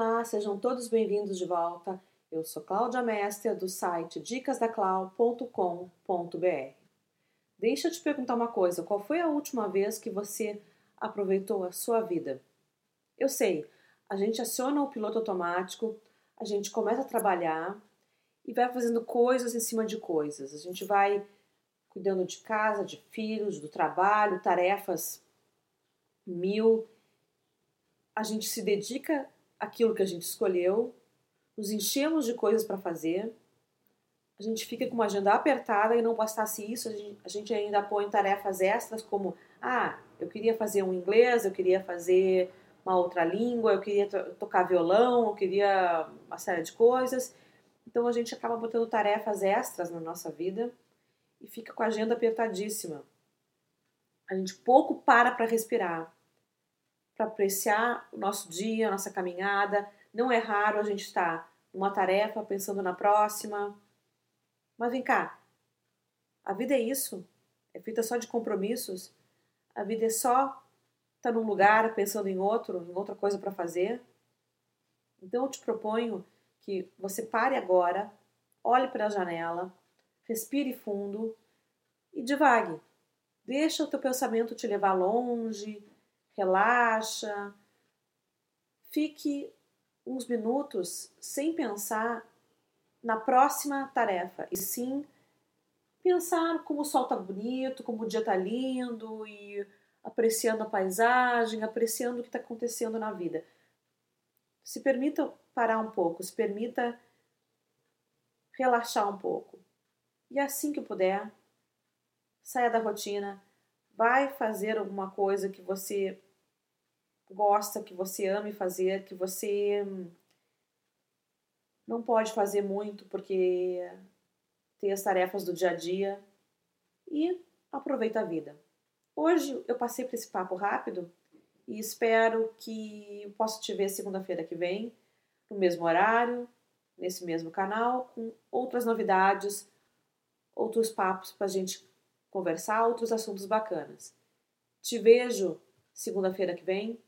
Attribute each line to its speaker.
Speaker 1: Olá, sejam todos bem-vindos de volta. Eu sou Cláudia Mestre do site dicasdaclau.com.br. Deixa eu te perguntar uma coisa: qual foi a última vez que você aproveitou a sua vida? Eu sei, a gente aciona o piloto automático, a gente começa a trabalhar e vai fazendo coisas em cima de coisas. A gente vai cuidando de casa, de filhos, do trabalho, tarefas mil. A gente se dedica aquilo que a gente escolheu, nos enchemos de coisas para fazer, a gente fica com uma agenda apertada e não bastasse isso, a gente ainda põe tarefas extras como ah, eu queria fazer um inglês, eu queria fazer uma outra língua, eu queria tocar violão, eu queria uma série de coisas. Então a gente acaba botando tarefas extras na nossa vida e fica com a agenda apertadíssima. A gente pouco para para respirar para apreciar o nosso dia, a nossa caminhada. Não é raro a gente estar numa tarefa pensando na próxima. Mas vem cá, a vida é isso? É feita só de compromissos? A vida é só estar num lugar pensando em outro, em outra coisa para fazer? Então eu te proponho que você pare agora, olhe para a janela, respire fundo e divague. Deixa o teu pensamento te levar longe, relaxa, fique uns minutos sem pensar na próxima tarefa, e sim pensar como o sol está bonito, como o dia está lindo e apreciando a paisagem, apreciando o que está acontecendo na vida. Se permita parar um pouco, se permita relaxar um pouco. E assim que puder, saia da rotina, vai fazer alguma coisa que você gosta, que você ame fazer, que você não pode fazer muito porque tem as tarefas do dia a dia e aproveita a vida. Hoje eu passei por esse papo rápido e espero que eu possa te ver segunda-feira que vem, no mesmo horário, nesse mesmo canal, com outras novidades, outros papos para a gente conversar, outros assuntos bacanas. Te vejo segunda-feira que vem